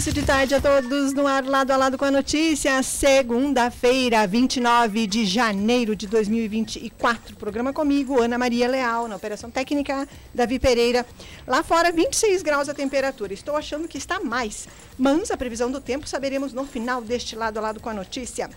início de tarde a todos no ar lado a lado com a notícia. Segunda-feira, 29 de janeiro de 2024. Programa comigo, Ana Maria Leal, na Operação Técnica, Davi Pereira. Lá fora, 26 graus a temperatura. Estou achando que está mais. Mas a previsão do tempo saberemos no final deste lado a lado com a notícia.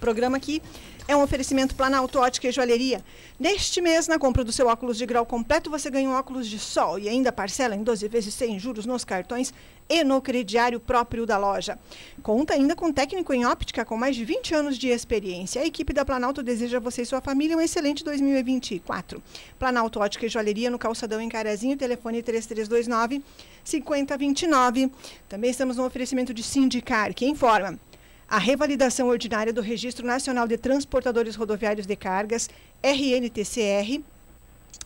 Programa aqui é um oferecimento Planalto Ótica e Joalheria. Neste mês, na compra do seu óculos de grau completo, você ganha um óculos de sol e ainda parcela em 12 vezes sem juros nos cartões e no crediário próprio da loja. Conta ainda com técnico em óptica com mais de 20 anos de experiência. A equipe da Planalto deseja a você e sua família um excelente 2024. Planalto Ótica e Joalheria no Calçadão em Carazinho, telefone 3329 5029. Também estamos no oferecimento de Sindicar, que informa a revalidação ordinária do Registro Nacional de Transportadores Rodoviários de Cargas, RNTCR,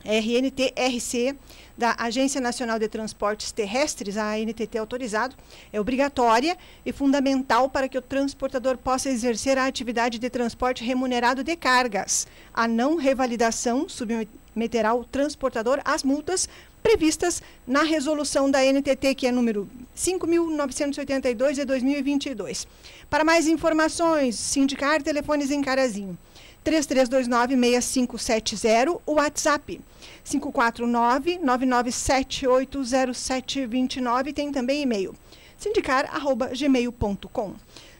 RNTRC, da Agência Nacional de Transportes Terrestres, a ANTT autorizado, é obrigatória e fundamental para que o transportador possa exercer a atividade de transporte remunerado de cargas. A não revalidação submeterá o transportador às multas previstas na resolução da NTT, que é número 5.982 de 2022. Para mais informações, sindicar telefones em Carazinho. 3329-6570, o WhatsApp 549-99780729, tem também e-mail sindicar.gmail.com.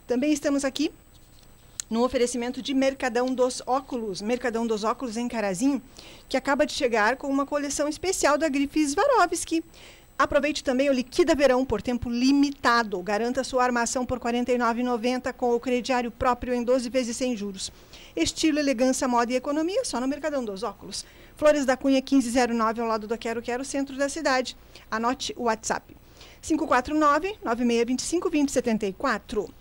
Também estamos aqui no oferecimento de Mercadão dos Óculos, Mercadão dos Óculos em Carazinho, que acaba de chegar com uma coleção especial da grife Swarovski. Aproveite também o Liquida Verão por tempo limitado. Garanta sua armação por R$ 49,90 com o crediário próprio em 12 vezes sem juros. Estilo, elegância, moda e economia só no Mercadão dos Óculos. Flores da Cunha 1509 ao lado do Quero Quero, centro da cidade. Anote o WhatsApp. 549 9625 2074.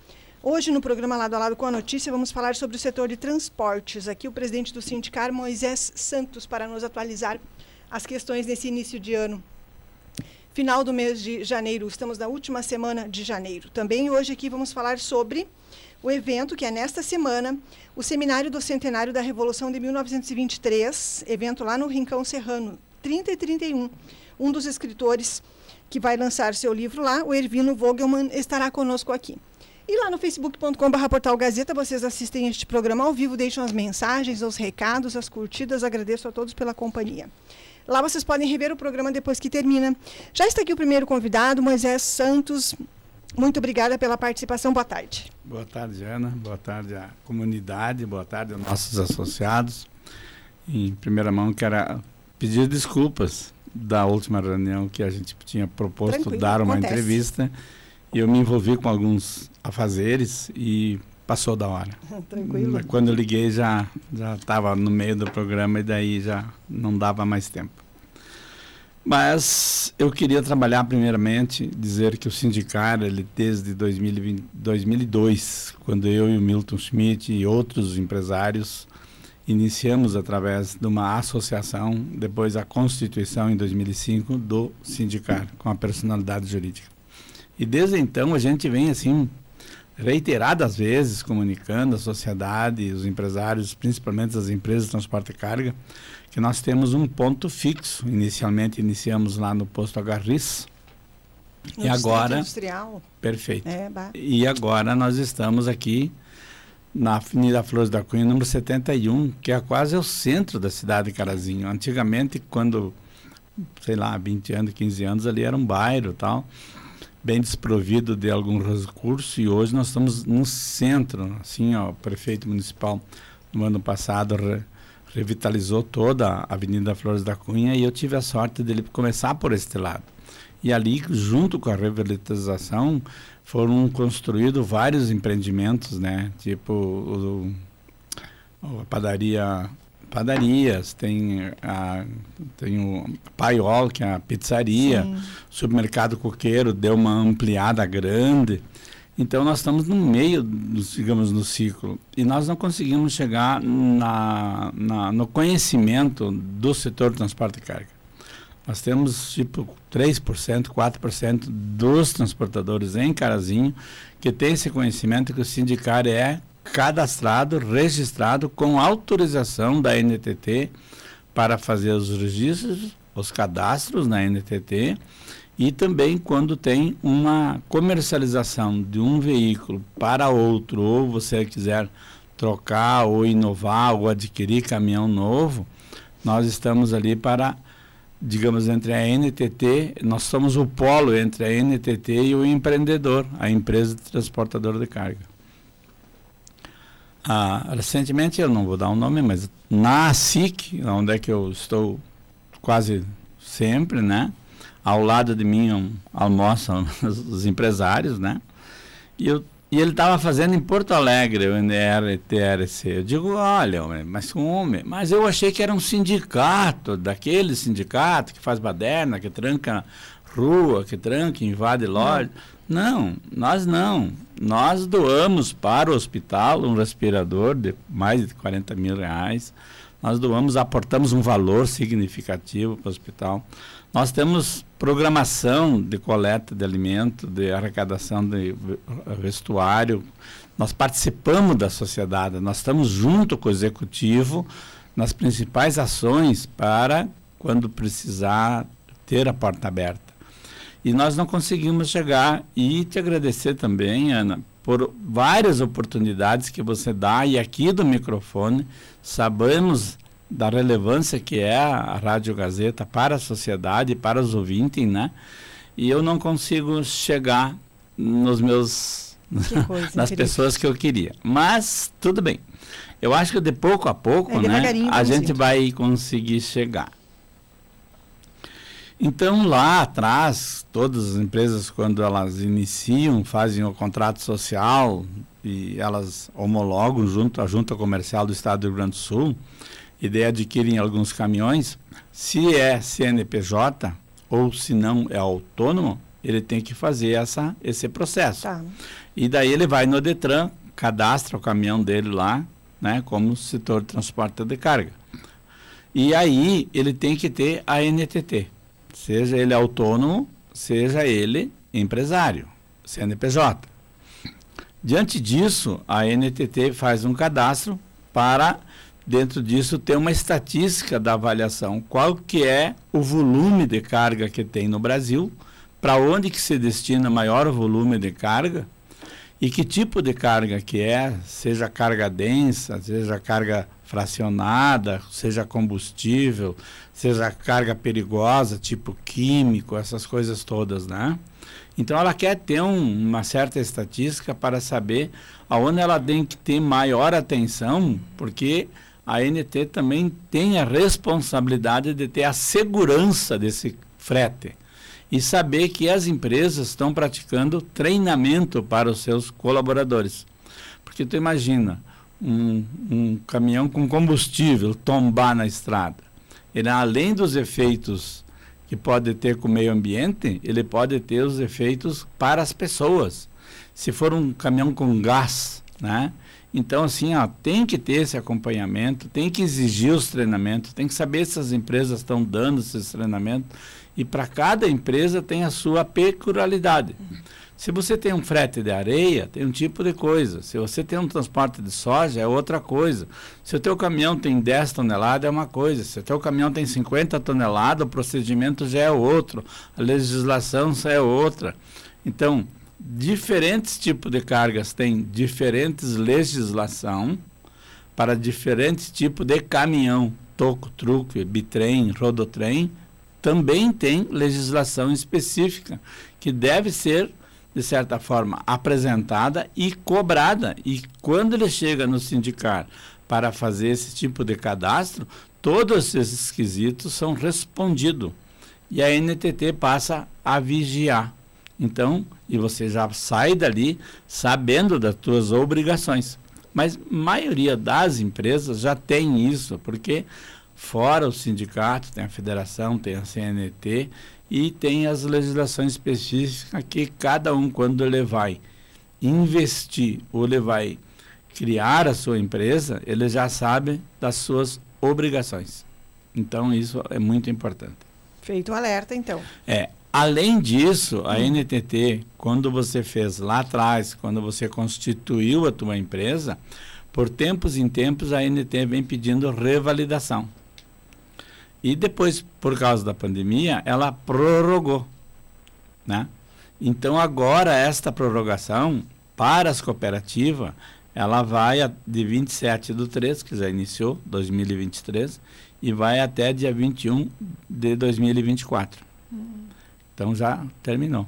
Hoje, no programa Lado a Lado com a Notícia, vamos falar sobre o setor de transportes. Aqui, o presidente do Sindicar, Moisés Santos, para nos atualizar as questões nesse início de ano. Final do mês de janeiro, estamos na última semana de janeiro. Também hoje aqui vamos falar sobre o evento que é nesta semana, o Seminário do Centenário da Revolução de 1923, evento lá no Rincão Serrano, 30 e 31. Um dos escritores que vai lançar seu livro lá, o Ervino Vogelmann, estará conosco aqui. E lá no facebook.com.br portal Gazeta vocês assistem este programa ao vivo, deixam as mensagens, os recados, as curtidas. Agradeço a todos pela companhia. Lá vocês podem rever o programa depois que termina. Já está aqui o primeiro convidado, Moisés Santos. Muito obrigada pela participação. Boa tarde. Boa tarde, Ana. Boa tarde à comunidade. Boa tarde aos nossos associados. Em primeira mão, quero pedir desculpas da última reunião que a gente tinha proposto Tranquilo, dar uma acontece. entrevista e eu me envolvi com alguns afazeres e passou da hora. Tranquilo. Quando eu liguei já já estava no meio do programa e daí já não dava mais tempo. Mas eu queria trabalhar primeiramente, dizer que o sindicato, ele desde 2020, 2002, quando eu e o Milton Schmidt e outros empresários iniciamos através de uma associação, depois a constituição em 2005 do sindicato, com a personalidade jurídica. E desde então a gente vem assim reiteradas vezes comunicando à sociedade, os empresários, principalmente as empresas de transporte e carga, que nós temos um ponto fixo. Inicialmente iniciamos lá no posto Agarris. No e agora industrial. Perfeito. É, e agora nós estamos aqui na Avenida Flores da Cunha, número 71, que é quase o centro da cidade de Carazinho. Antigamente, quando, sei lá, 20 anos, 15 anos, ali era um bairro tal bem desprovido de algum recurso e hoje nós estamos no centro, assim, ó, o prefeito municipal no ano passado re, revitalizou toda a Avenida Flores da Cunha e eu tive a sorte dele começar por este lado. E ali, junto com a revitalização, foram construídos vários empreendimentos, né? Tipo o, a padaria padarias, tem, a, tem o Paiol, que é a pizzaria, Sim. supermercado coqueiro deu uma ampliada grande. Então nós estamos no meio, digamos, no ciclo. E nós não conseguimos chegar na, na, no conhecimento do setor de transporte de carga. Nós temos tipo 3%, 4% dos transportadores em Carazinho que tem esse conhecimento que o sindicato é cadastrado, registrado com autorização da NTT para fazer os registros, os cadastros na NTT E também quando tem uma comercialização de um veículo para outro, ou você quiser trocar ou inovar ou adquirir caminhão novo, nós estamos ali para, digamos, entre a NTT, nós somos o polo entre a NTT e o empreendedor, a empresa de transportador de carga. Ah, recentemente, eu não vou dar um nome, mas na SIC, onde é que eu estou quase sempre, né? Ao lado de mim um, almoçam os empresários, né? E, eu, e ele estava fazendo em Porto Alegre o NRTRC. Eu digo, olha, mas homem, mas eu achei que era um sindicato, daquele sindicato que faz baderna, que tranca rua, que tranca, invade loja. Não, nós não. Nós doamos para o hospital um respirador de mais de 40 mil reais. Nós doamos, aportamos um valor significativo para o hospital. Nós temos programação de coleta de alimento, de arrecadação de vestuário. Nós participamos da sociedade, nós estamos junto com o executivo nas principais ações para, quando precisar, ter a porta aberta. E nós não conseguimos chegar. E te agradecer também, Ana, por várias oportunidades que você dá e aqui do microfone sabemos da relevância que é a Rádio Gazeta para a sociedade, para os ouvintes, né? E eu não consigo chegar nos meus nas pessoas que eu queria. Mas tudo bem. Eu acho que de pouco a pouco, é, né, a gente vai conseguir chegar. Então, lá atrás, todas as empresas, quando elas iniciam, fazem o contrato social e elas homologam junto à Junta Comercial do Estado do Rio Grande do Sul e daí adquirem alguns caminhões, se é CNPJ ou se não é autônomo, ele tem que fazer essa, esse processo. Tá. E daí ele vai no Detran, cadastra o caminhão dele lá, né, como setor de transporte de carga. E aí ele tem que ter a NTT seja ele autônomo, seja ele empresário, CNPJ. Diante disso, a NTT faz um cadastro para, dentro disso, ter uma estatística da avaliação. Qual que é o volume de carga que tem no Brasil, para onde que se destina maior volume de carga e que tipo de carga que é, seja carga densa, seja carga fracionada, seja combustível, seja carga perigosa, tipo químico, essas coisas todas, né? Então ela quer ter um, uma certa estatística para saber aonde ela tem que ter maior atenção, porque a NT também tem a responsabilidade de ter a segurança desse frete e saber que as empresas estão praticando treinamento para os seus colaboradores. Porque tu imagina um, um caminhão com combustível tombar na estrada ele além dos efeitos que pode ter com o meio ambiente, ele pode ter os efeitos para as pessoas. Se for um caminhão com gás, né? Então, assim, ó, tem que ter esse acompanhamento, tem que exigir os treinamentos, tem que saber se as empresas estão dando esses treinamentos. E para cada empresa tem a sua peculiaridade. Se você tem um frete de areia, tem um tipo de coisa. Se você tem um transporte de soja, é outra coisa. Se o teu caminhão tem 10 toneladas, é uma coisa. Se o teu caminhão tem 50 toneladas, o procedimento já é outro. A legislação já é outra. Então, diferentes tipos de cargas têm diferentes legislação para diferentes tipos de caminhão. Toco, truque, bitrem, rodotrem, também tem legislação específica que deve ser de certa forma, apresentada e cobrada. E quando ele chega no sindicato para fazer esse tipo de cadastro, todos esses quesitos são respondidos. E a NTT passa a vigiar. Então, e você já sai dali sabendo das suas obrigações. Mas maioria das empresas já tem isso, porque fora o sindicato, tem a federação, tem a CNT, e tem as legislações específicas que cada um, quando ele vai investir ou ele vai criar a sua empresa, ele já sabe das suas obrigações. Então, isso é muito importante. Feito o alerta, então. É. Além disso, a hum. NTT, quando você fez lá atrás, quando você constituiu a tua empresa, por tempos em tempos a NT vem pedindo revalidação. E depois, por causa da pandemia, ela prorrogou. né? Então agora esta prorrogação para as cooperativas, ela vai de 27 do 3, que já iniciou, 2023, e vai até dia 21 de 2024. Hum. Então já terminou.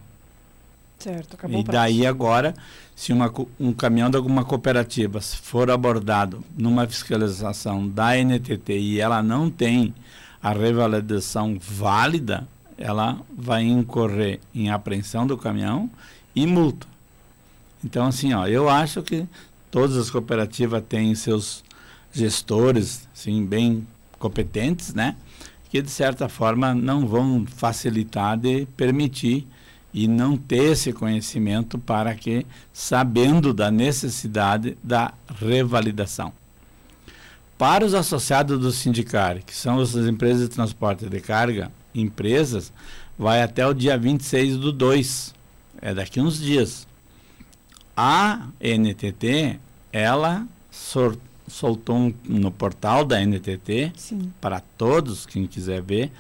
Certo, acabou E daí agora, se uma, um caminhão de alguma cooperativa for abordado numa fiscalização da NTT e ela não tem a revalidação válida, ela vai incorrer em apreensão do caminhão e multa. Então, assim, ó, eu acho que todas as cooperativas têm seus gestores, assim, bem competentes, né? Que, de certa forma, não vão facilitar de permitir e não ter esse conhecimento para que, sabendo da necessidade da revalidação. Para os associados do sindicato, que são as empresas de transporte de carga, empresas, vai até o dia 26 do 2, é daqui uns dias. A NTT, ela soltou um, no portal da NTT, Sim. para todos, quem quiser ver,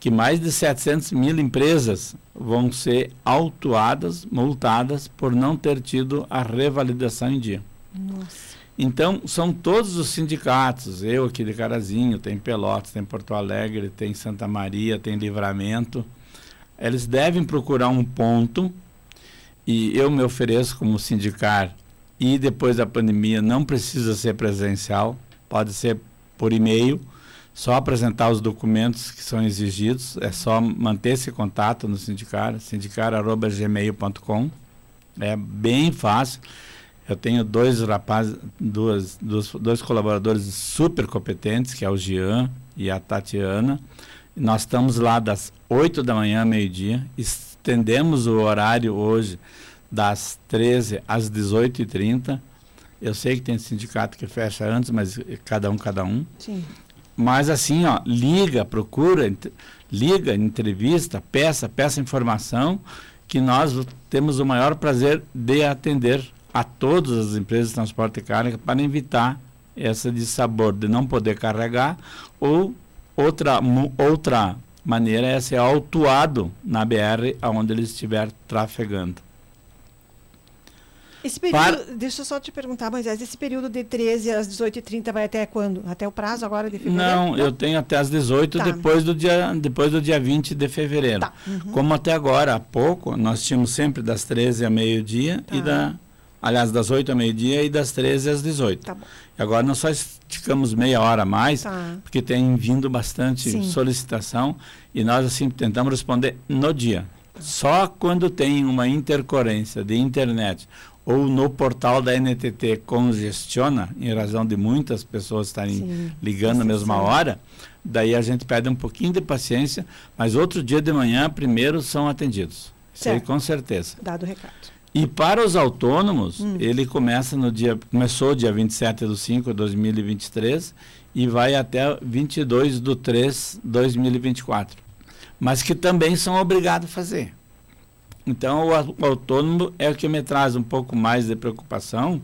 que mais de 700 mil empresas vão ser autuadas, multadas, por não ter tido a revalidação em dia. Nossa. Então, são todos os sindicatos, eu aqui de Carazinho, tem Pelotas, tem Porto Alegre, tem Santa Maria, tem Livramento. Eles devem procurar um ponto e eu me ofereço como sindicar e depois da pandemia não precisa ser presencial, pode ser por e-mail, só apresentar os documentos que são exigidos, é só manter esse contato no sindicar, sindicar@gmail.com. É bem fácil. Eu tenho dois rapazes, duas, dois, dois colaboradores super competentes, que é o Jean e a Tatiana. Nós estamos lá das 8 da manhã, meio-dia. Estendemos o horário hoje das 13 às 18h30. Eu sei que tem sindicato que fecha antes, mas cada um, cada um. Sim. Mas assim, ó, liga, procura, liga, entrevista, peça, peça informação, que nós temos o maior prazer de atender a todas as empresas de transporte de carga para evitar essa de sabor de não poder carregar ou outra outra maneira é ser autuado na BR aonde ele estiver trafegando. Esse período, para... deixa eu só te perguntar, Moisés, esse período de 13 às 18h30 vai até quando? Até o prazo agora de fevereiro? Não, Não? eu tenho até às 18 tá. depois do dia depois do dia 20 de fevereiro. Tá. Uhum. Como até agora, há pouco, nós tínhamos sempre das 13 a meio-dia tá. e da aliás, das 8 ao meio-dia e das 13 às 18. Tá. E agora nós só esticamos meia hora a mais, tá. porque tem vindo bastante Sim. solicitação e nós assim tentamos responder no dia. Só quando tem uma intercorrência de internet ou no portal da NTT congestiona, em razão de muitas pessoas estarem Sim, ligando na mesma hora, daí a gente pede um pouquinho de paciência, mas outro dia de manhã, primeiro, são atendidos. Isso aí com certeza. Dado o recado. E para os autônomos, hum. ele começa no dia, começou dia 27 de 5 de 2023 e vai até 22 de 3 de 2024. Mas que também são obrigados a fazer. Então, o, autônomo é o que me traz um pouco mais de preocupação,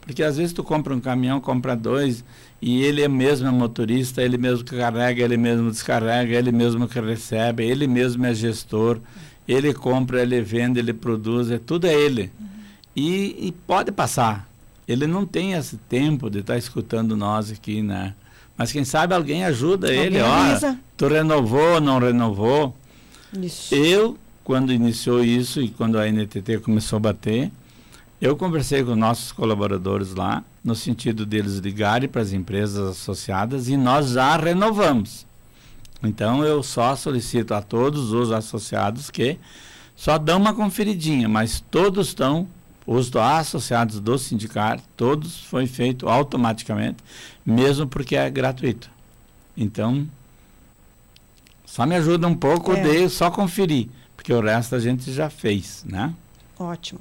porque às vezes tu compra um caminhão, compra dois, e ele é mesmo é motorista, ele mesmo carrega, ele mesmo descarrega, ele mesmo que recebe, ele mesmo é gestor, ele compra, ele vende, ele produz, é tudo é ele. Uhum. E, e, pode passar. Ele não tem esse tempo de estar tá escutando nós aqui, né? Mas quem sabe alguém ajuda alguém ele, ó. Tu renovou, não renovou? Isso. Eu quando iniciou isso e quando a NTT começou a bater, eu conversei com nossos colaboradores lá, no sentido deles ligarem para as empresas associadas e nós já renovamos. Então eu só solicito a todos os associados que só dão uma conferidinha, mas todos estão, os associados do sindicato, todos foi feito automaticamente, mesmo porque é gratuito. Então, só me ajuda um pouco é. de só conferir porque o resto a gente já fez, né? Ótimo.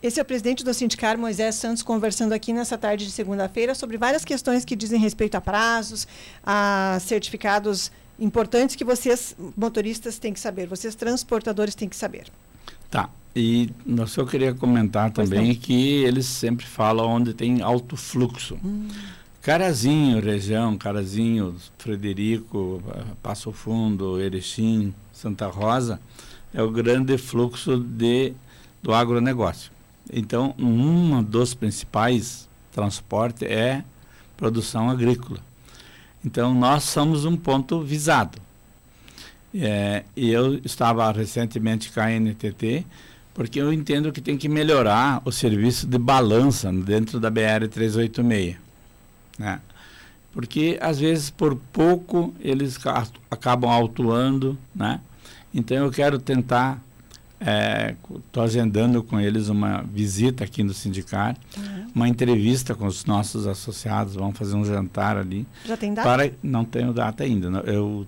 Esse é o presidente do Sindicar, Moisés Santos, conversando aqui nessa tarde de segunda-feira sobre várias questões que dizem respeito a prazos, a certificados importantes que vocês, motoristas, têm que saber, vocês, transportadores, têm que saber. Tá. E nós só queria comentar também que eles sempre falam onde tem alto fluxo. Hum. Carazinho, região, Carazinho, Frederico, Passo Fundo, Erechim, Santa Rosa, é o grande fluxo de, do agronegócio. Então, um dos principais transportes é produção agrícola. Então, nós somos um ponto visado. É, e eu estava recentemente com a NTT, porque eu entendo que tem que melhorar o serviço de balança dentro da BR-386. Né? Porque, às vezes, por pouco, eles acabam autuando, né? Então, eu quero tentar Estou é, agendando com eles uma visita aqui no sindicato, uhum. uma entrevista com os nossos associados, vamos fazer um jantar ali. Já tem data? Para, não tenho data ainda. Não, eu,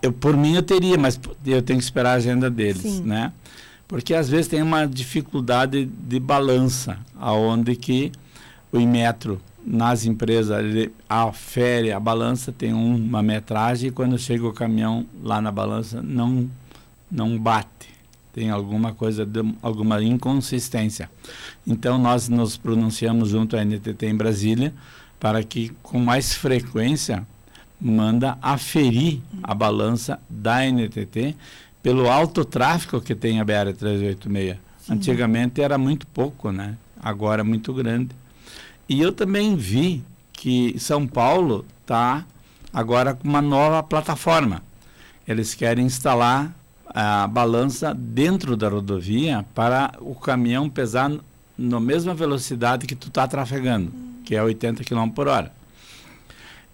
eu, por mim eu teria, mas eu tenho que esperar a agenda deles, Sim. né? Porque às vezes tem uma dificuldade de balança, aonde que o Inmetro nas empresas ele afere a balança, tem uma metragem e quando chega o caminhão lá na balança não não bate tem alguma coisa, de, alguma inconsistência. Então, nós nos pronunciamos junto à NTT em Brasília para que, com mais frequência, manda aferir a balança da NTT pelo alto tráfego que tem a BR-386. Antigamente era muito pouco, né? Agora é muito grande. E eu também vi que São Paulo está agora com uma nova plataforma. Eles querem instalar a balança dentro da rodovia para o caminhão pesar na mesma velocidade que tu está trafegando, que é 80 km por hora.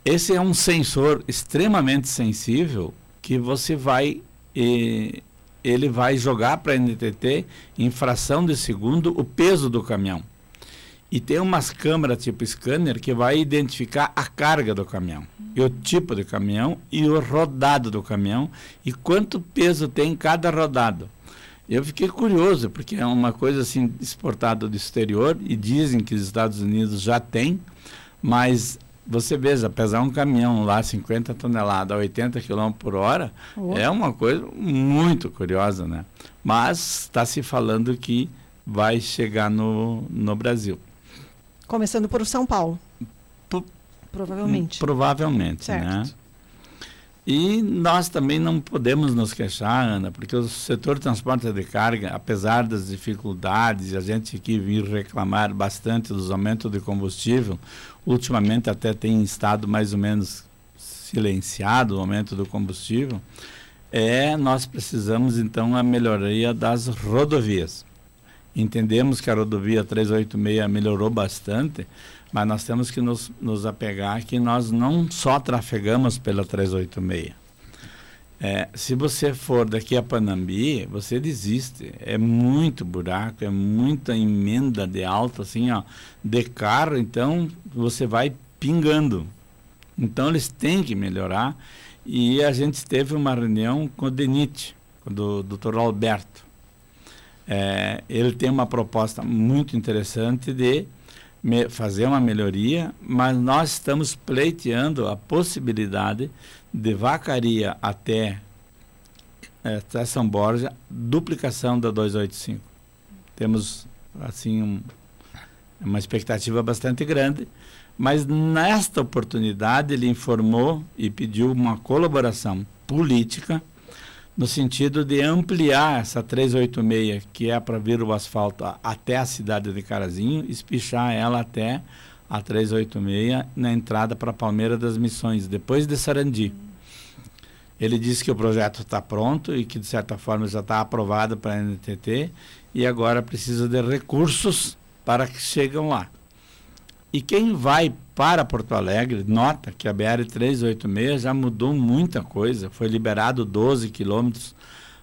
Esse é um sensor extremamente sensível que você vai e, ele vai jogar para a NTT em fração de segundo o peso do caminhão. E tem umas câmeras tipo scanner que vai identificar a carga do caminhão, e o tipo de caminhão e o rodado do caminhão e quanto peso tem cada rodado. Eu fiquei curioso, porque é uma coisa assim exportada do exterior e dizem que os Estados Unidos já tem, mas você veja, pesar um caminhão lá 50 toneladas a 80 km por hora oh. é uma coisa muito curiosa, né? Mas está se falando que vai chegar no, no Brasil. Começando por São Paulo. P provavelmente. Provavelmente, né? certo. né? E nós também não podemos nos queixar, Ana, porque o setor de transporte de carga, apesar das dificuldades, a gente aqui vir reclamar bastante dos aumentos de combustível, ultimamente até tem estado mais ou menos silenciado o aumento do combustível, é nós precisamos então a melhoria das rodovias. Entendemos que a rodovia 386 melhorou bastante, mas nós temos que nos, nos apegar que nós não só trafegamos pela 386. É, se você for daqui a Panambi, você desiste. É muito buraco, é muita emenda de alto, assim, ó, de carro, então você vai pingando. Então eles têm que melhorar. E a gente teve uma reunião com o DENIT, com o doutor Alberto. É, ele tem uma proposta muito interessante de fazer uma melhoria, mas nós estamos pleiteando a possibilidade de vacaria até, é, até São Borja, duplicação da 285. Temos, assim, um, uma expectativa bastante grande, mas nesta oportunidade ele informou e pediu uma colaboração política no sentido de ampliar essa 386, que é para vir o asfalto até a cidade de Carazinho, espichar ela até a 386 na entrada para Palmeira das Missões, depois de Sarandi. Ele disse que o projeto está pronto e que, de certa forma, já está aprovado para a NTT e agora precisa de recursos para que cheguem lá. E quem vai para Porto Alegre nota que a BR-386 já mudou muita coisa. Foi liberado 12 quilômetros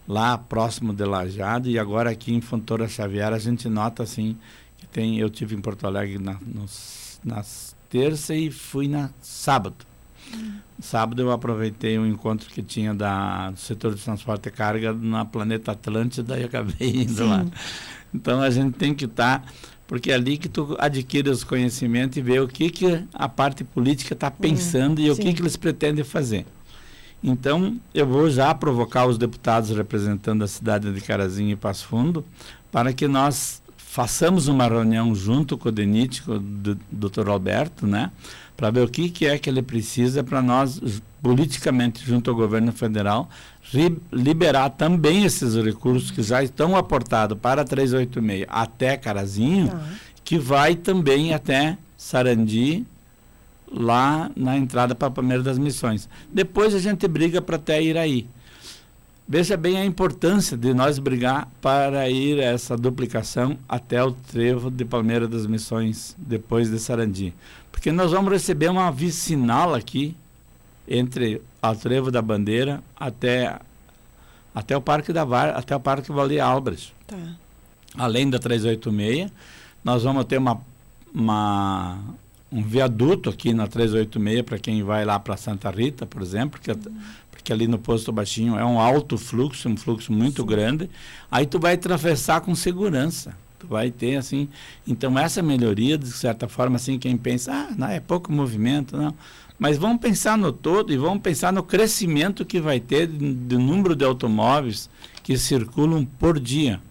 lá próximo de Lajado e agora aqui em Fontoura Xavier a gente nota assim que tem. Eu tive em Porto Alegre na, nos, nas terça e fui na sábado. Hum. Sábado eu aproveitei um encontro que tinha da, do setor de transporte e carga na Planeta Atlântida e acabei indo Sim. lá. Então a gente tem que estar tá porque é ali que tu adquire os conhecimentos e vê o que, que a parte política está pensando uhum, e o que, que eles pretendem fazer. Então, eu vou já provocar os deputados representando a cidade de Carazinho e Passo Fundo para que nós façamos uma reunião junto com o DENIT, com o Dr. Alberto, né? Para ver o que, que é que ele precisa para nós, politicamente, junto ao governo federal, liberar também esses recursos que já estão aportados para 386 até Carazinho, tá. que vai também até Sarandi, lá na entrada para a primeira das missões. Depois a gente briga para até Iraí. Veja bem a importância de nós brigar para ir essa duplicação até o trevo de Palmeira das Missões, depois de Sarandi. Porque nós vamos receber uma vicinal aqui, entre o trevo da Bandeira até, até o Parque da Var, até o Parque Vale Albres. Tá. Além da 386, nós vamos ter uma, uma, um viaduto aqui na 386 para quem vai lá para Santa Rita, por exemplo, que uhum porque ali no posto baixinho é um alto fluxo, um fluxo muito Sim. grande. Aí tu vai atravessar com segurança. Tu vai ter assim. Então essa melhoria, de certa forma, assim, quem pensa, ah, não, é pouco movimento, não. Mas vamos pensar no todo e vamos pensar no crescimento que vai ter do número de automóveis que circulam por dia,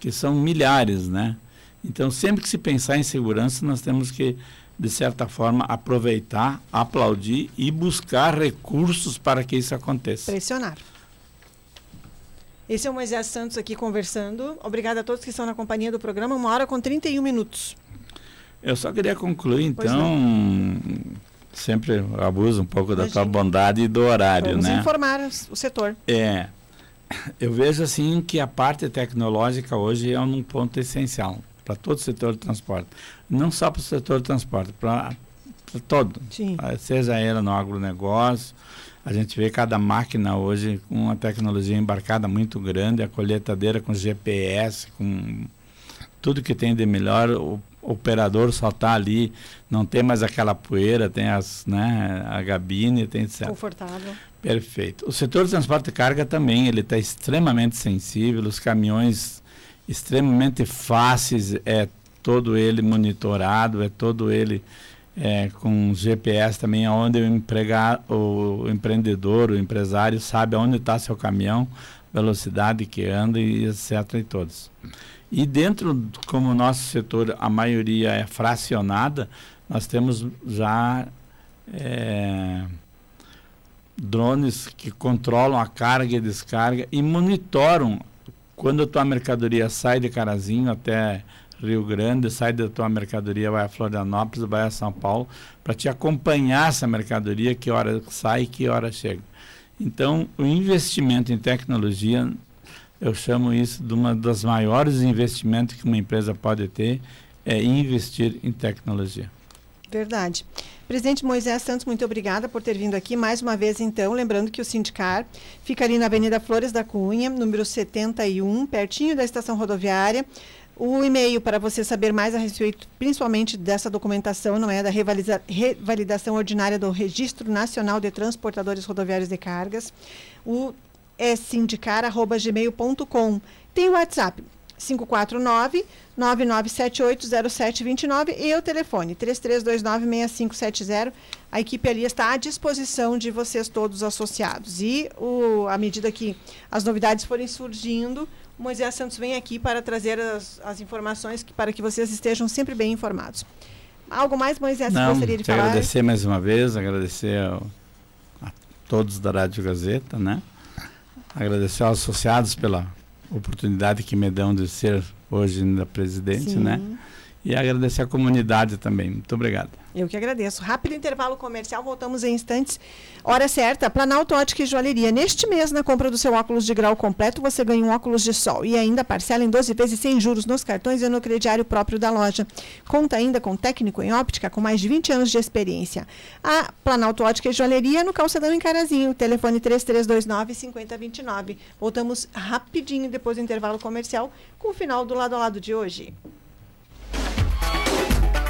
que são milhares, né? Então, sempre que se pensar em segurança, nós temos que de certa forma, aproveitar, aplaudir e buscar recursos para que isso aconteça. Pressionar. Esse é o Moisés Santos aqui conversando. Obrigada a todos que estão na companhia do programa. Uma hora com 31 minutos. Eu só queria concluir, então. Sempre abuso um pouco Imagina. da tua bondade e do horário, Vamos né? informar o setor. É. Eu vejo assim que a parte tecnológica hoje é um ponto essencial para todo o setor de transporte. Não só para o setor de transporte, para todo. Sim. Seja ela no agronegócio, a gente vê cada máquina hoje com uma tecnologia embarcada muito grande, a colheitadeira com GPS, com tudo que tem de melhor, o operador só está ali, não tem mais aquela poeira, tem as, né, a gabine, tem etc. Confortável. Perfeito. O setor de transporte de carga também, ele está extremamente sensível, os caminhões extremamente fáceis, é todo ele monitorado, é todo ele é, com GPS também, onde o, empregar, o empreendedor, o empresário sabe onde está seu caminhão, velocidade que anda e etc. e todos. E dentro, como o nosso setor, a maioria é fracionada, nós temos já é, drones que controlam a carga e descarga e monitoram quando a tua mercadoria sai de Carazinho até Rio Grande, sai da tua mercadoria, vai a Florianópolis, vai a São Paulo, para te acompanhar essa mercadoria, que hora sai e que hora chega. Então, o investimento em tecnologia, eu chamo isso de uma das maiores investimentos que uma empresa pode ter, é investir em tecnologia. Verdade. Presidente Moisés Santos, muito obrigada por ter vindo aqui mais uma vez, então. Lembrando que o Sindicar fica ali na Avenida Flores da Cunha, número 71, pertinho da estação rodoviária. O e-mail para você saber mais a respeito, principalmente dessa documentação, não é da revalidação ordinária do Registro Nacional de Transportadores Rodoviários de Cargas. O é sindicar@gmail.com. Tem o WhatsApp 549 99780729 e o telefone 33296570. A equipe ali está à disposição de vocês todos associados. E o, à medida que as novidades forem surgindo, Moisés Santos vem aqui para trazer as, as informações que, para que vocês estejam sempre bem informados. Algo mais, Moisés, Não, que gostaria de falar? agradecer mais uma vez, agradecer ao, a todos da Rádio Gazeta, né? Agradecer aos associados pela oportunidade que me dão de ser hoje na presidente? Sim. né? E agradecer a comunidade também. Muito obrigado. Eu que agradeço. Rápido intervalo comercial, voltamos em instantes. Hora certa, Planalto Ótica e Joalheria. Neste mês, na compra do seu óculos de grau completo, você ganha um óculos de sol e ainda parcela em 12 vezes sem juros nos cartões e no crediário próprio da loja. Conta ainda com técnico em óptica com mais de 20 anos de experiência. A Planalto Ótica e Joalheria no Calçadão em Carazinho. Telefone 3329-5029. Voltamos rapidinho depois do intervalo comercial com o final do lado a lado de hoje.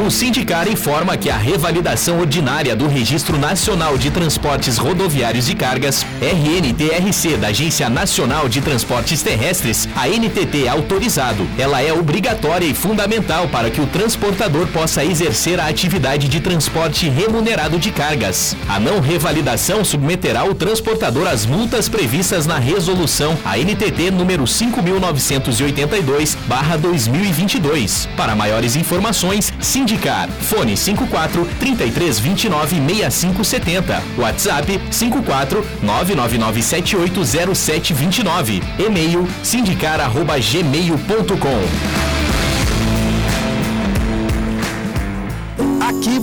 O Sindicar informa que a revalidação ordinária do Registro Nacional de Transportes Rodoviários de Cargas, RNTRC, da Agência Nacional de Transportes Terrestres, a NTT autorizado. Ela é obrigatória e fundamental para que o transportador possa exercer a atividade de transporte remunerado de cargas. A não revalidação submeterá o transportador às multas previstas na resolução ANTT número 5982/2022. Para maiores informações, Sindicar. Fone 54 3329 6570. WhatsApp 54 999780729. E-mail sindicar@gmail.com.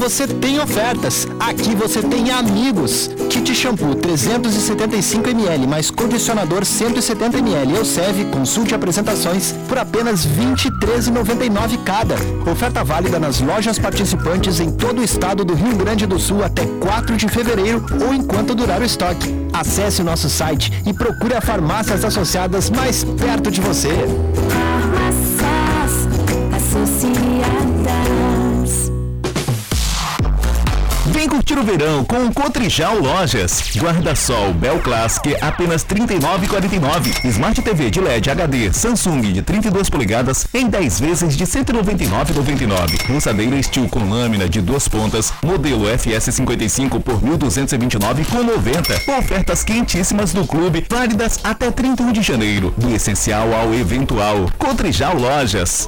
você tem ofertas. Aqui você tem amigos. Kit shampoo 375 ml mais condicionador 170 ml. Eu serve, consulte apresentações por apenas R$ 23,99 cada. Oferta válida nas lojas participantes em todo o estado do Rio Grande do Sul até 4 de fevereiro ou enquanto durar o estoque. Acesse o nosso site e procure a farmácias associadas mais perto de você. Curtir o verão com o Cotrijal Lojas. Guarda-sol Bel Classic apenas R$ 39,49. Smart TV de LED HD Samsung de 32 polegadas em 10 vezes de R$ 199,99. Lançadeira Steel com lâmina de duas pontas, modelo FS55 por 1.229,90. Ofertas quentíssimas do clube, válidas até 31 de janeiro. Do essencial ao eventual. Cotrijal Lojas.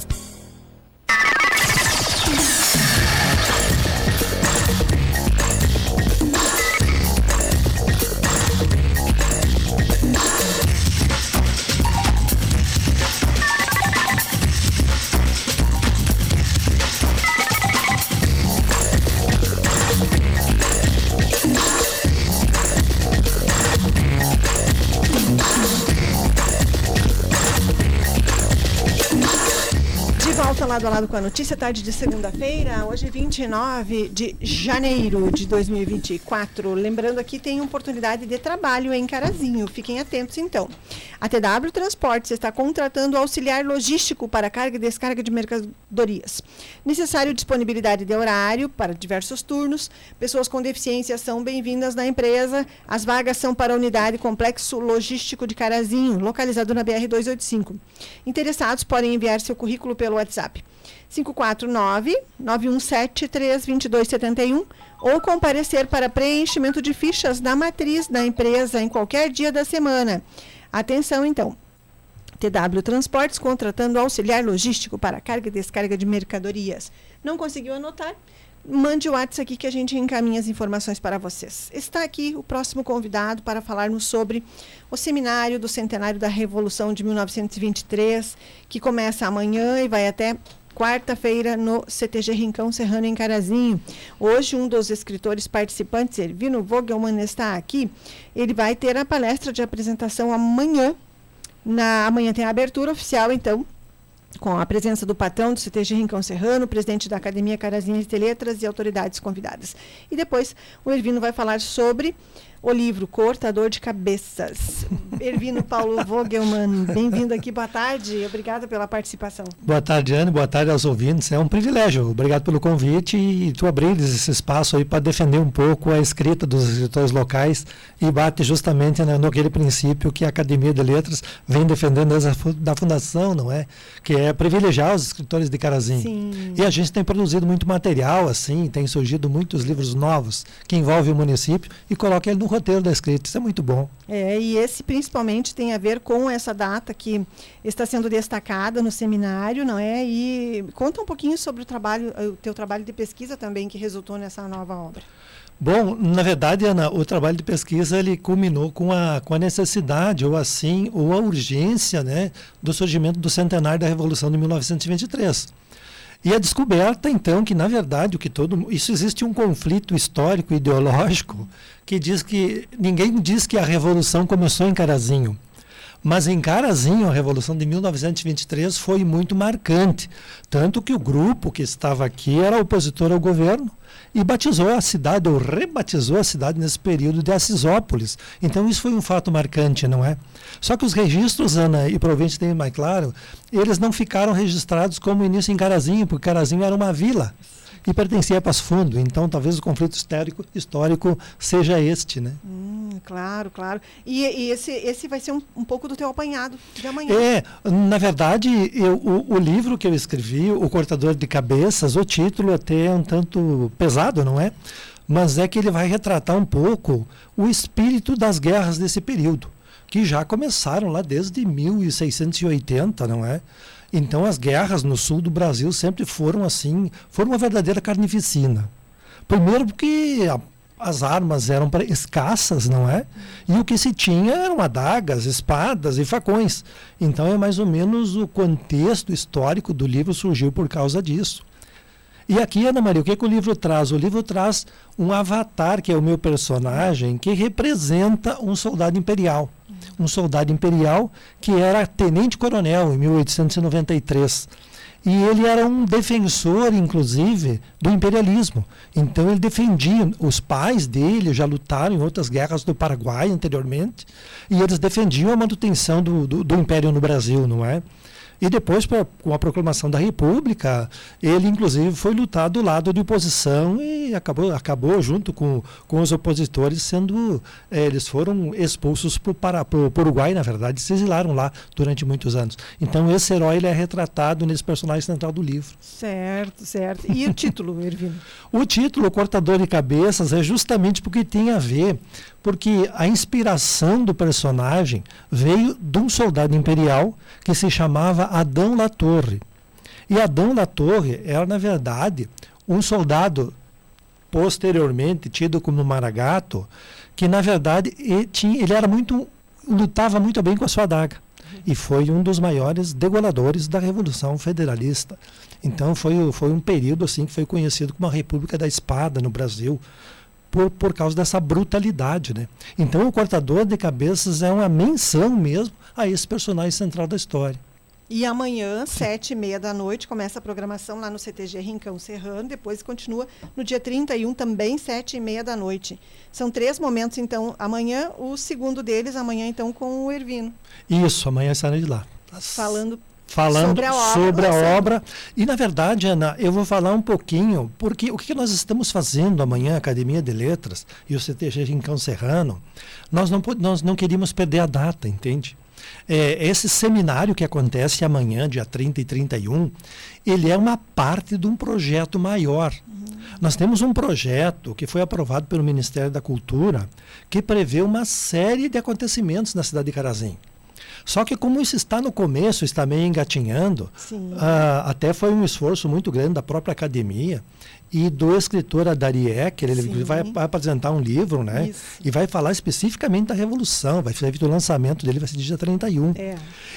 Lado a lado com a notícia, tarde de segunda-feira, hoje 29 de janeiro de 2024. Lembrando aqui, tem oportunidade de trabalho em Carazinho, fiquem atentos então. A TW Transportes está contratando auxiliar logístico para carga e descarga de mercadorias. Necessário disponibilidade de horário para diversos turnos. Pessoas com deficiência são bem-vindas na empresa. As vagas são para a unidade Complexo Logístico de Carazinho, localizado na BR 285. Interessados podem enviar seu currículo pelo WhatsApp 549-917-32271 ou comparecer para preenchimento de fichas da matriz da empresa em qualquer dia da semana. Atenção, então. TW Transportes contratando auxiliar logístico para carga e descarga de mercadorias. Não conseguiu anotar? Mande o WhatsApp aqui que a gente encaminha as informações para vocês. Está aqui o próximo convidado para falarmos sobre o seminário do centenário da Revolução de 1923, que começa amanhã e vai até quarta-feira no CTG Rincão Serrano em Carazinho. Hoje um dos escritores participantes, Ervino Vogelman, está aqui. Ele vai ter a palestra de apresentação amanhã. Na amanhã tem a abertura oficial, então, com a presença do patrão do CTG Rincão Serrano, presidente da Academia Carazinhas de Letras e autoridades convidadas. E depois o Ervino vai falar sobre o livro Cortador de Cabeças. Ervino Paulo Vogelman, bem-vindo aqui, boa tarde, obrigada pela participação. Boa tarde, Anne, boa tarde aos ouvintes, é um privilégio, obrigado pelo convite e tu abrires esse espaço aí para defender um pouco a escrita dos escritores locais e bate justamente na, naquele princípio que a Academia de Letras vem defendendo desde a da fundação, não é? Que é privilegiar os escritores de Carazinho. Sim. E a gente tem produzido muito material, assim, tem surgido muitos livros novos que envolvem o município e coloca ele no roteiro da escrita. Isso é muito bom. É, e esse principalmente tem a ver com essa data que está sendo destacada no seminário, não é? E conta um pouquinho sobre o trabalho, o teu trabalho de pesquisa também que resultou nessa nova obra. Bom, na verdade, Ana, o trabalho de pesquisa ele culminou com a, com a necessidade, ou assim, ou a urgência, né, do surgimento do centenário da Revolução de 1923. E a descoberta, então, que na verdade o que todo isso existe um conflito histórico ideológico que diz que ninguém diz que a revolução começou em Carazinho. Mas em Carazinho, a Revolução de 1923 foi muito marcante. Tanto que o grupo que estava aqui era opositor ao governo e batizou a cidade, ou rebatizou a cidade nesse período de Assisópolis. Então isso foi um fato marcante, não é? Só que os registros, Ana, e provavelmente tem mais claro, eles não ficaram registrados como início em Carazinho, porque Carazinho era uma vila e pertencia a Passo Fundo. Então, talvez o conflito histórico, histórico seja este, né? Hum, claro, claro. E, e, esse, esse vai ser um, um, pouco do teu apanhado de amanhã. É, na verdade, eu, o, o, livro que eu escrevi, O Cortador de Cabeças, o título até é um tanto pesado, não é? Mas é que ele vai retratar um pouco o espírito das guerras desse período, que já começaram lá desde 1680, não é? Então as guerras no sul do Brasil sempre foram assim, foram uma verdadeira carnificina. Primeiro porque a, as armas eram escassas, não é? E o que se tinha eram adagas, espadas e facões. Então é mais ou menos o contexto histórico do livro surgiu por causa disso. E aqui, Ana Maria, o que, que o livro traz? O livro traz um avatar, que é o meu personagem, que representa um soldado imperial um soldado imperial que era tenente-coronel em 1893. E ele era um defensor, inclusive, do imperialismo. Então ele defendia, os pais dele já lutaram em outras guerras do Paraguai anteriormente, e eles defendiam a manutenção do, do, do império no Brasil, não é? E depois, com a proclamação da República, ele inclusive foi lutar do lado de oposição e acabou, acabou junto com, com os opositores sendo. Eh, eles foram expulsos para o Uruguai, na verdade, se exilaram lá durante muitos anos. Então, esse herói ele é retratado nesse personagem central do livro. Certo, certo. E o título, Ervino? o título, o Cortador de Cabeças, é justamente porque tem a ver porque a inspiração do personagem veio de um soldado imperial que se chamava Adão La Torre. E Adão La Torre era, na verdade, um soldado posteriormente tido como Maragato, que na verdade ele, tinha, ele era muito lutava muito bem com a sua adaga e foi um dos maiores degoladores da Revolução Federalista. Então foi, foi um período assim que foi conhecido como a República da Espada no Brasil por, por causa dessa brutalidade. Né? Então, o cortador de cabeças é uma menção mesmo a esse personagem central da história. E amanhã, sete e meia da noite, começa a programação lá no CTG Rincão Serrano, depois continua no dia 31, também sete e meia da noite. São três momentos, então, amanhã, o segundo deles, amanhã, então, com o Ervino. Isso, amanhã estarei de lá. Falando falando sobre a obra. Sobre a obra. E, na verdade, Ana, eu vou falar um pouquinho, porque o que nós estamos fazendo amanhã, Academia de Letras e o CTG Rincão Serrano, nós não, nós não queríamos perder a data, entende? É, esse seminário que acontece amanhã, dia 30 e 31, ele é uma parte de um projeto maior. Uhum. Nós temos um projeto que foi aprovado pelo Ministério da Cultura que prevê uma série de acontecimentos na cidade de Carazinho. Só que como isso está no começo, está meio engatinhando, uh, até foi um esforço muito grande da própria academia e do escritor Adariek, ele vai, vai, apresentar um livro, né? Isso. E vai falar especificamente da Revolução, vai ser o lançamento dele vai ser dia 31. É.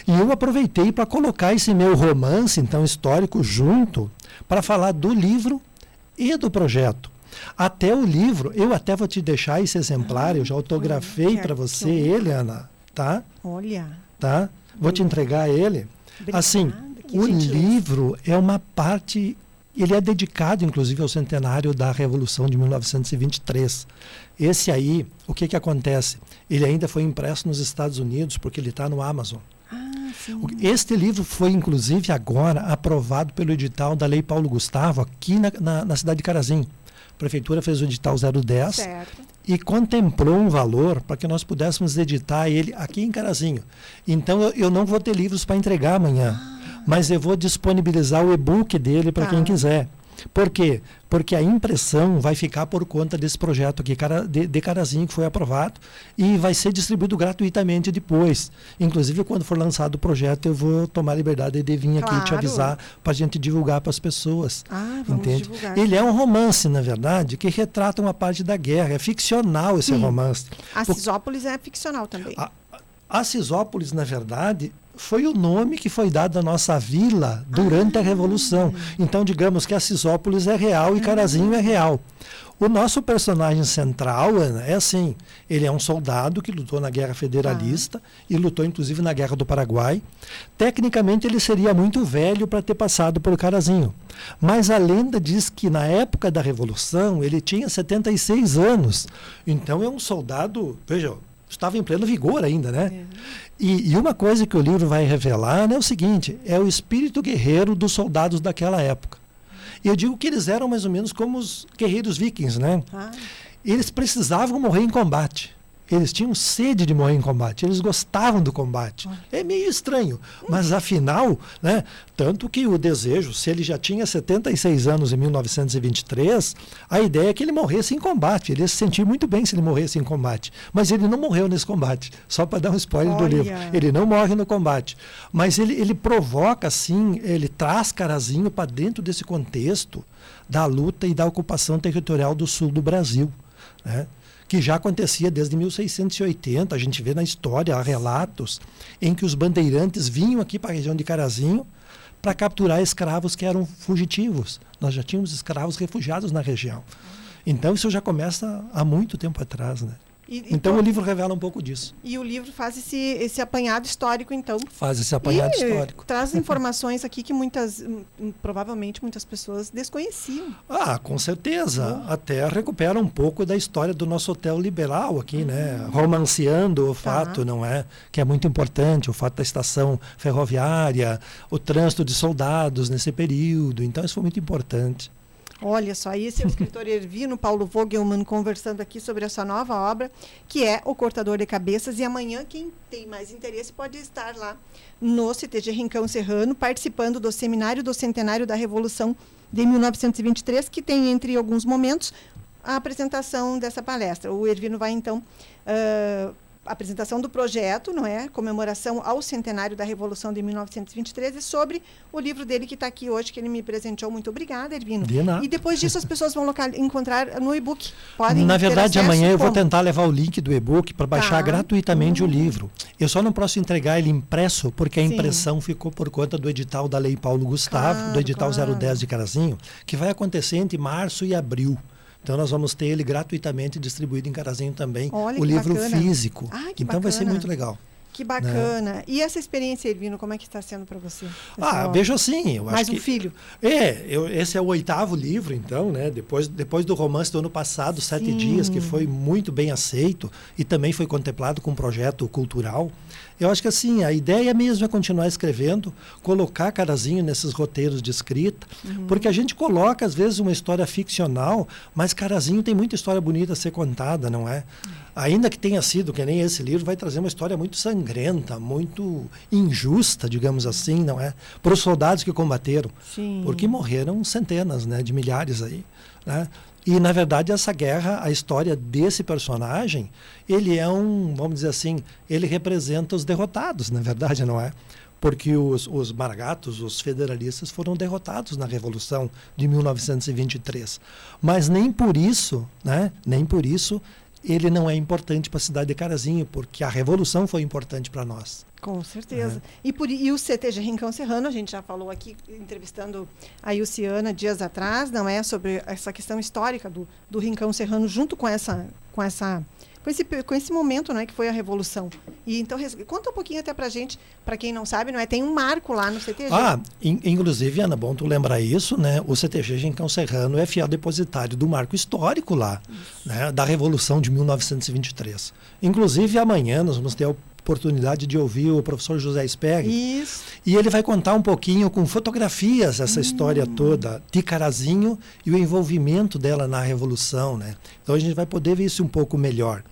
E eu aproveitei para colocar esse meu romance, então, histórico, junto, para falar do livro e do projeto. Até o livro, eu até vou te deixar esse exemplar, ah, eu já autografei para você, ele, Ana, tá? Olha tá? Vou te entregar ele. Obrigada, assim, o livro é uma parte, ele é dedicado inclusive ao centenário da Revolução de 1923. Esse aí, o que que acontece? Ele ainda foi impresso nos Estados Unidos porque ele está no Amazon. Ah, este livro foi, inclusive, agora aprovado pelo edital da Lei Paulo Gustavo aqui na, na, na cidade de Carazinho. A prefeitura fez o edital 010 certo. e contemplou um valor para que nós pudéssemos editar ele aqui em Carazinho. Então eu, eu não vou ter livros para entregar amanhã, ah. mas eu vou disponibilizar o e-book dele para quem tá. quiser. Por quê? Porque a impressão vai ficar por conta desse projeto aqui de, de Carazinho que foi aprovado e vai ser distribuído gratuitamente depois. Inclusive, quando for lançado o projeto, eu vou tomar a liberdade de vir claro. aqui te avisar para a gente divulgar para as pessoas. Ah, vamos entende? Divulgar. Ele é um romance, na verdade, que retrata uma parte da guerra. É ficcional esse Sim. romance. A Cisópolis é ficcional também. A, a Cisópolis, na verdade, foi o nome que foi dado à nossa vila durante ah, a Revolução. Então, digamos que a Cisópolis é real e Carazinho é real. O nosso personagem central Ana, é assim: ele é um soldado que lutou na Guerra Federalista ah. e lutou inclusive na Guerra do Paraguai. Tecnicamente, ele seria muito velho para ter passado por Carazinho. Mas a lenda diz que na época da Revolução ele tinha 76 anos. Então é um soldado, veja, estava em pleno vigor ainda, né? É. E, e, uma coisa que o livro vai revelar é o seguinte: é o espírito guerreiro dos soldados daquela época. E eu digo que eles eram mais ou menos como os guerreiros vikings, né? Ah. Eles precisavam morrer em combate. Eles tinham sede de morrer em combate, eles gostavam do combate. É meio estranho, mas afinal, né, tanto que o desejo, se ele já tinha 76 anos em 1923, a ideia é que ele morresse em combate. Ele ia se sentir muito bem se ele morresse em combate. Mas ele não morreu nesse combate, só para dar um spoiler Olha. do livro. Ele não morre no combate. Mas ele, ele provoca, assim, ele traz Carazinho para dentro desse contexto da luta e da ocupação territorial do sul do Brasil. Né? que já acontecia desde 1680. A gente vê na história relatos em que os bandeirantes vinham aqui para a região de Carazinho para capturar escravos que eram fugitivos. Nós já tínhamos escravos refugiados na região. Então isso já começa há muito tempo atrás, né? E, então, o livro revela um pouco disso. E o livro faz esse, esse apanhado histórico, então. Faz esse apanhado e histórico. Traz informações aqui que muitas, hum, provavelmente muitas pessoas desconheciam. Ah, com certeza. Oh. Até recupera um pouco da história do nosso hotel liberal aqui, né? Uhum. Romanceando o tá. fato, não é? Que é muito importante, o fato da estação ferroviária, o trânsito de soldados nesse período. Então, isso foi muito importante. Olha só, esse é o escritor Ervino Paulo Vogelmann conversando aqui sobre essa nova obra, que é O Cortador de Cabeças. E amanhã, quem tem mais interesse pode estar lá no CTG Rincão Serrano, participando do Seminário do Centenário da Revolução de 1923, que tem, entre alguns momentos, a apresentação dessa palestra. O Ervino vai, então, uh, apresentação do projeto, não é? Comemoração ao centenário da Revolução de 1923 e sobre o livro dele que está aqui hoje, que ele me presenteou. Muito obrigada, Ervino. De nada. E depois disso as pessoas vão local, encontrar no e-book. Podem Na verdade, amanhã eu vou tentar levar o link do e-book para baixar tá. gratuitamente uhum. o livro. Eu só não posso entregar ele impresso, porque a Sim. impressão ficou por conta do edital da Lei Paulo Gustavo, claro, do edital claro. 010 de Carazinho, que vai acontecer entre março e abril. Então nós vamos ter ele gratuitamente distribuído em Carazinho também, Olha, o livro bacana. físico. Ah, então bacana. vai ser muito legal. Que bacana. Né? E essa experiência, Elvino, como é que está sendo para você? Ah, vejo assim. Eu Mais um que, filho? É, eu, esse é o oitavo livro, então, né? Depois, depois do romance do ano passado, Sete Sim. Dias, que foi muito bem aceito e também foi contemplado com um projeto cultural. Eu acho que assim, a ideia mesmo é continuar escrevendo, colocar carazinho nesses roteiros de escrita, uhum. porque a gente coloca, às vezes, uma história ficcional, mas carazinho tem muita história bonita a ser contada, não é? Uhum. Ainda que tenha sido, que nem esse livro, vai trazer uma história muito sangrenta, muito injusta, digamos assim, não é? Para os soldados que combateram. Sim. Porque morreram centenas né, de milhares aí. Né? E, na verdade, essa guerra, a história desse personagem, ele é um, vamos dizer assim, ele representa os derrotados, na verdade, não é? Porque os, os maragatos, os federalistas, foram derrotados na Revolução de 1923. Mas nem por isso, né? Nem por isso ele não é importante para a cidade de Carazinho, porque a Revolução foi importante para nós. Com certeza. É. E, por, e o CTG Rincão Serrano, a gente já falou aqui, entrevistando a Luciana dias atrás, não é? Sobre essa questão histórica do, do Rincão Serrano, junto com essa, com essa com esse, com esse momento né, que foi a Revolução. E então, conta um pouquinho até para gente, para quem não sabe, não é? tem um marco lá no CTG. Ah, in, inclusive, Ana, bom tu lembrar isso, né? O CTG Rincão Serrano é fiel depositário do marco histórico lá, né, da Revolução de 1923. Inclusive, amanhã nós vamos ter a oportunidade de ouvir o professor José Sperry. Isso. E ele vai contar um pouquinho com fotografias essa hum. história toda de Carazinho e o envolvimento dela na Revolução, né? Então a gente vai poder ver isso um pouco melhor.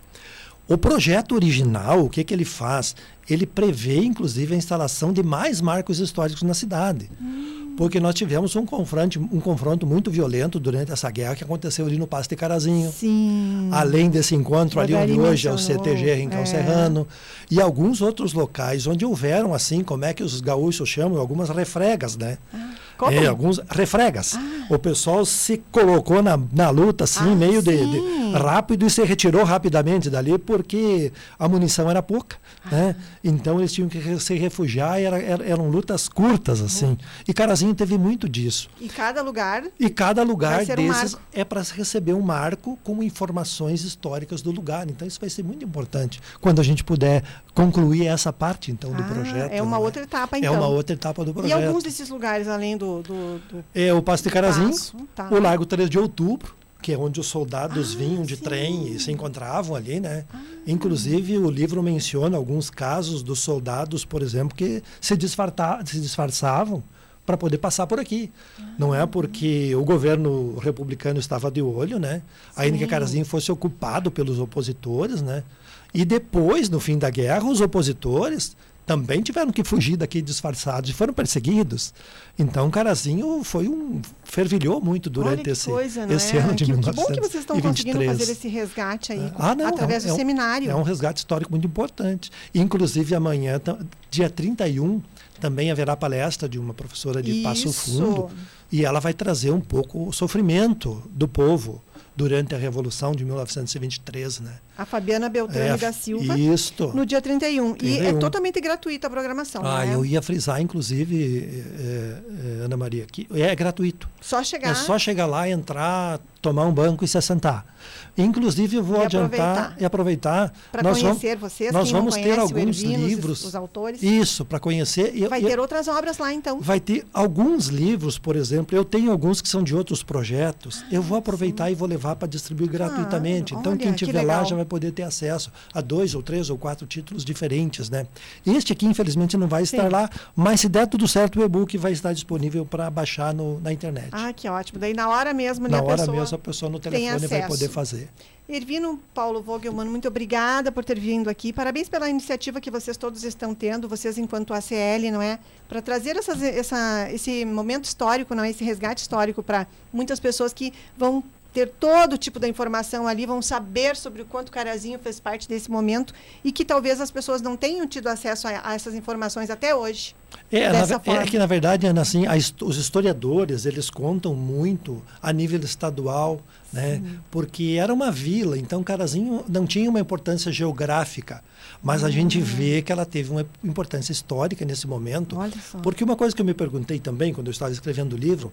O projeto original, o que, que ele faz? Ele prevê, inclusive, a instalação de mais marcos históricos na cidade. Hum porque nós tivemos um confronto, um confronto muito violento durante essa guerra que aconteceu ali no Passo de Carazinho. Sim. Além desse encontro ali onde hoje é o CTG Rincão é. Serrano e alguns outros locais onde houveram assim, como é que os gaúchos chamam, algumas refregas, né? Ah Como? É, alguns refregas. Ah. O pessoal se colocou na, na luta, assim, ah, meio de, de, rápido e se retirou rapidamente dali porque a munição era pouca. Ah. Né? Então eles tinham que se refugiar e era, era, eram lutas curtas, assim. E Carazinho teve muito disso. E cada lugar. E cada lugar desses um é para receber um marco com informações históricas do lugar. Então isso vai ser muito importante quando a gente puder concluir essa parte então do ah, projeto. É uma né? outra etapa, então. É uma outra etapa do projeto. E alguns desses lugares, além do. Do, do é o Pasto de Carazinho, tá. o Lago 3 de Outubro, que é onde os soldados ah, vinham de sim. trem e se encontravam ali, né? Ah. Inclusive, o livro menciona alguns casos dos soldados, por exemplo, que se, se disfarçavam para poder passar por aqui. Ah. Não é porque o governo republicano estava de olho, né? Ainda que Carazinho fosse ocupado pelos opositores, né? E depois, no fim da guerra, os opositores também tiveram que fugir daqui disfarçados e foram perseguidos. Então, Carazinho foi um fervilhou muito durante esse, coisa, esse é? ano de que, 1923. Que bom que vocês estão conseguindo fazer esse resgate aí ah, não, através é, do é seminário. É um resgate histórico muito importante. Inclusive, amanhã, dia 31, também haverá palestra de uma professora de Isso. Passo Fundo. E ela vai trazer um pouco o sofrimento do povo durante a Revolução de 1923, né? A Fabiana Beltrame é, da Silva. Isto. No dia 31. 31. E é totalmente gratuita a programação. Ah, é? eu ia frisar, inclusive, é, é, Ana Maria, que é gratuito. Só chegar. É só chegar lá, entrar, tomar um banco e se assentar. Inclusive, eu vou e adiantar aproveitar. e aproveitar. Para conhecer vamos, vocês, nós vamos ter alguns livros. Os, os autores. Isso, para conhecer. Vai ter outras obras lá, então. Vai ter alguns livros, por exemplo. Eu tenho alguns que são de outros projetos. Ah, eu vou aproveitar sim. e vou levar para distribuir gratuitamente. então, olha, quem tiver lá já vai poder ter acesso a dois ou três ou quatro títulos diferentes, né? Este aqui, infelizmente, não vai estar sim. lá, mas se der tudo certo, o e-book vai estar disponível para baixar no, na internet. Ah, que ótimo. Daí, na hora mesmo, né, na hora pessoa mesmo, a pessoa no telefone vai poder fazer. Ervino Paulo Vogelman, muito obrigada por ter vindo aqui. Parabéns pela iniciativa que vocês todos estão tendo, vocês enquanto ACL, não é? Para trazer essas, essa, esse momento histórico, não é? Esse resgate histórico para muitas pessoas que vão ter todo tipo da informação ali, vão saber sobre o quanto o Carazinho fez parte desse momento e que talvez as pessoas não tenham tido acesso a, a essas informações até hoje. É, na, é que, na verdade, Ana, assim, a, os historiadores, eles contam muito a nível estadual, né? Porque era uma vila, então Carazinho não tinha uma importância geográfica, mas a gente uhum. vê que ela teve uma importância histórica nesse momento. Porque uma coisa que eu me perguntei também, quando eu estava escrevendo o livro,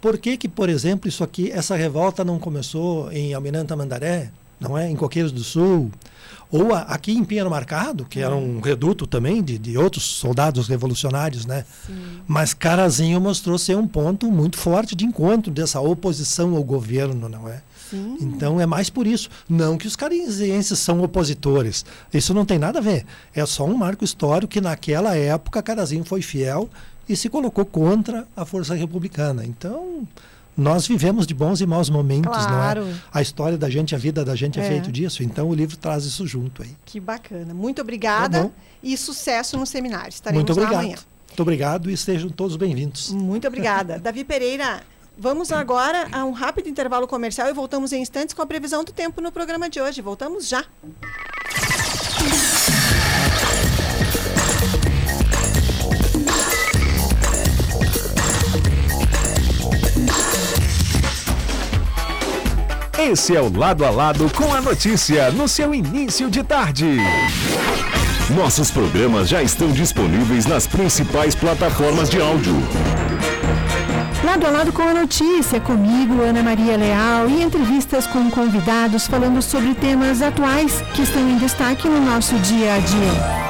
por que, que, por exemplo, isso aqui, essa revolta não começou em Almirante Mandaré, não é? Em Coqueiros do Sul, ou a, aqui em Pinheiro Marcado, que era um reduto também de, de outros soldados revolucionários, né? Sim. Mas Carazinho mostrou ser um ponto muito forte de encontro dessa oposição ao governo, não é? Sim. Então é mais por isso. Não que os carazinhenses são opositores. Isso não tem nada a ver. É só um marco histórico que naquela época Carazinho foi fiel e se colocou contra a força republicana. Então, nós vivemos de bons e maus momentos, claro. não é? A história da gente, a vida da gente é, é feito disso. Então, o livro traz isso junto aí. Que bacana. Muito obrigada tá e sucesso no seminário. Estaremos Muito obrigado. lá amanhã. Muito obrigado e sejam todos bem-vindos. Muito obrigada. Davi Pereira, vamos agora a um rápido intervalo comercial e voltamos em instantes com a previsão do tempo no programa de hoje. Voltamos já. Esse é o Lado a Lado com a notícia no seu início de tarde. Nossos programas já estão disponíveis nas principais plataformas de áudio. Lado a lado com a notícia, comigo, Ana Maria Leal, e entrevistas com convidados falando sobre temas atuais que estão em destaque no nosso dia a dia.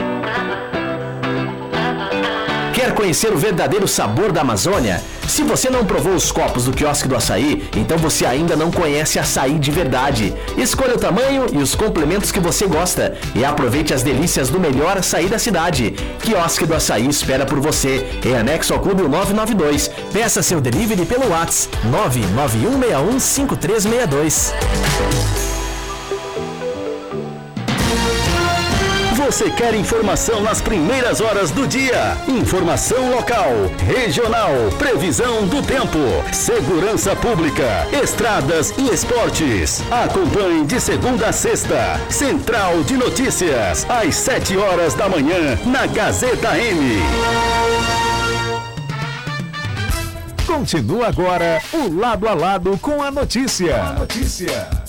Conhecer o verdadeiro sabor da Amazônia? Se você não provou os copos do quiosque do açaí, então você ainda não conhece açaí de verdade. Escolha o tamanho e os complementos que você gosta e aproveite as delícias do melhor açaí da cidade. Quiosque do Açaí espera por você, em anexo ao Clube 992. Peça seu delivery pelo WhatsApp 991615362. Você quer informação nas primeiras horas do dia? Informação local, regional, previsão do tempo, segurança pública, estradas e esportes. Acompanhe de segunda a sexta. Central de Notícias, às 7 horas da manhã, na Gazeta M. Continua agora o lado a lado com a notícia. A notícia.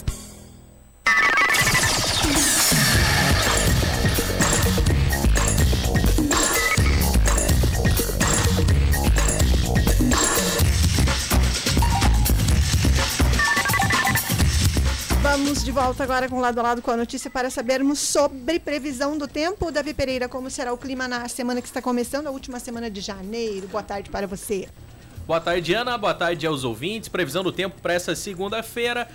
De volta agora com lado a lado com a notícia para sabermos sobre previsão do tempo. Davi Pereira, como será o clima na semana que está começando, a última semana de janeiro. Boa tarde para você. Boa tarde, Ana. Boa tarde aos ouvintes. Previsão do tempo para essa segunda-feira.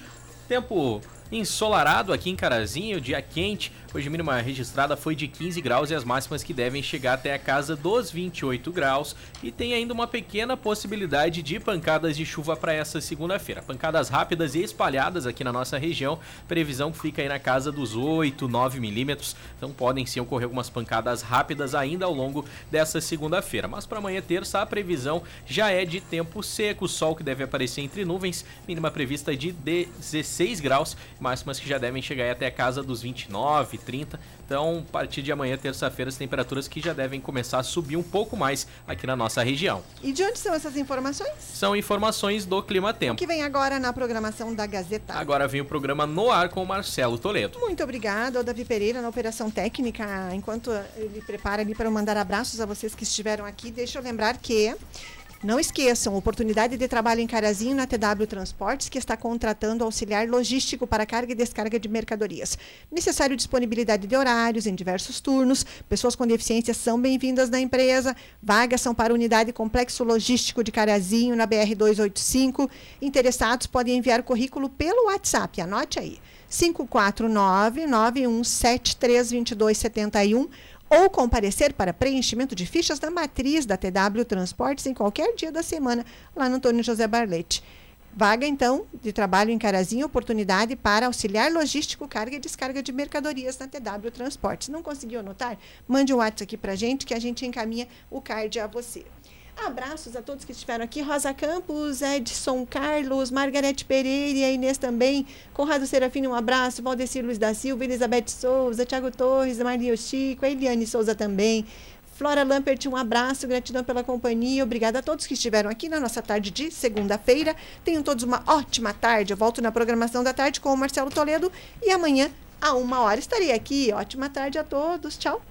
Tempo ensolarado aqui em Carazinho, dia quente. Hoje a mínima registrada foi de 15 graus e as máximas que devem chegar até a casa dos 28 graus. E tem ainda uma pequena possibilidade de pancadas de chuva para essa segunda-feira. Pancadas rápidas e espalhadas aqui na nossa região. Previsão fica aí na casa dos 8, 9 milímetros. Então podem sim ocorrer algumas pancadas rápidas ainda ao longo dessa segunda-feira. Mas para amanhã, terça, a previsão já é de tempo seco. Sol que deve aparecer entre nuvens. Mínima prevista de 16 graus máximas que já devem chegar até a casa dos 29, 30. Então, a partir de amanhã, terça-feira, as temperaturas que já devem começar a subir um pouco mais aqui na nossa região. E de onde são essas informações? São informações do Clima Tempo. Que vem agora na programação da Gazeta. Agora vem o programa No Ar com o Marcelo Toledo. Muito obrigado ao Davi Pereira na operação técnica. Enquanto ele prepara ali para mandar abraços a vocês que estiveram aqui, deixa eu lembrar que não esqueçam, oportunidade de trabalho em Carazinho na TW Transportes, que está contratando auxiliar logístico para carga e descarga de mercadorias. Necessário disponibilidade de horários em diversos turnos. Pessoas com deficiência são bem-vindas na empresa. Vagas são para unidade Complexo Logístico de Carazinho, na BR 285. Interessados podem enviar currículo pelo WhatsApp. Anote aí. 549 9173 2271 ou comparecer para preenchimento de fichas da matriz da TW Transportes em qualquer dia da semana, lá no Antônio José Barlete. Vaga, então, de trabalho em Carazinho, oportunidade para auxiliar logístico, carga e descarga de mercadorias na TW Transportes. Não conseguiu anotar? Mande um WhatsApp aqui para gente que a gente encaminha o card a você. Abraços a todos que estiveram aqui. Rosa Campos, Edson Carlos, Margarete Pereira e a Inês também. Conrado Serafino, um abraço. Valdecir Luiz da Silva, Elizabeth Souza, Tiago Torres, Maria Chico, a Eliane Souza também. Flora Lampert, um abraço, gratidão pela companhia. Obrigada a todos que estiveram aqui na nossa tarde de segunda-feira. Tenham todos uma ótima tarde. Eu volto na programação da tarde com o Marcelo Toledo e amanhã, a uma hora, estarei aqui. Ótima tarde a todos. Tchau.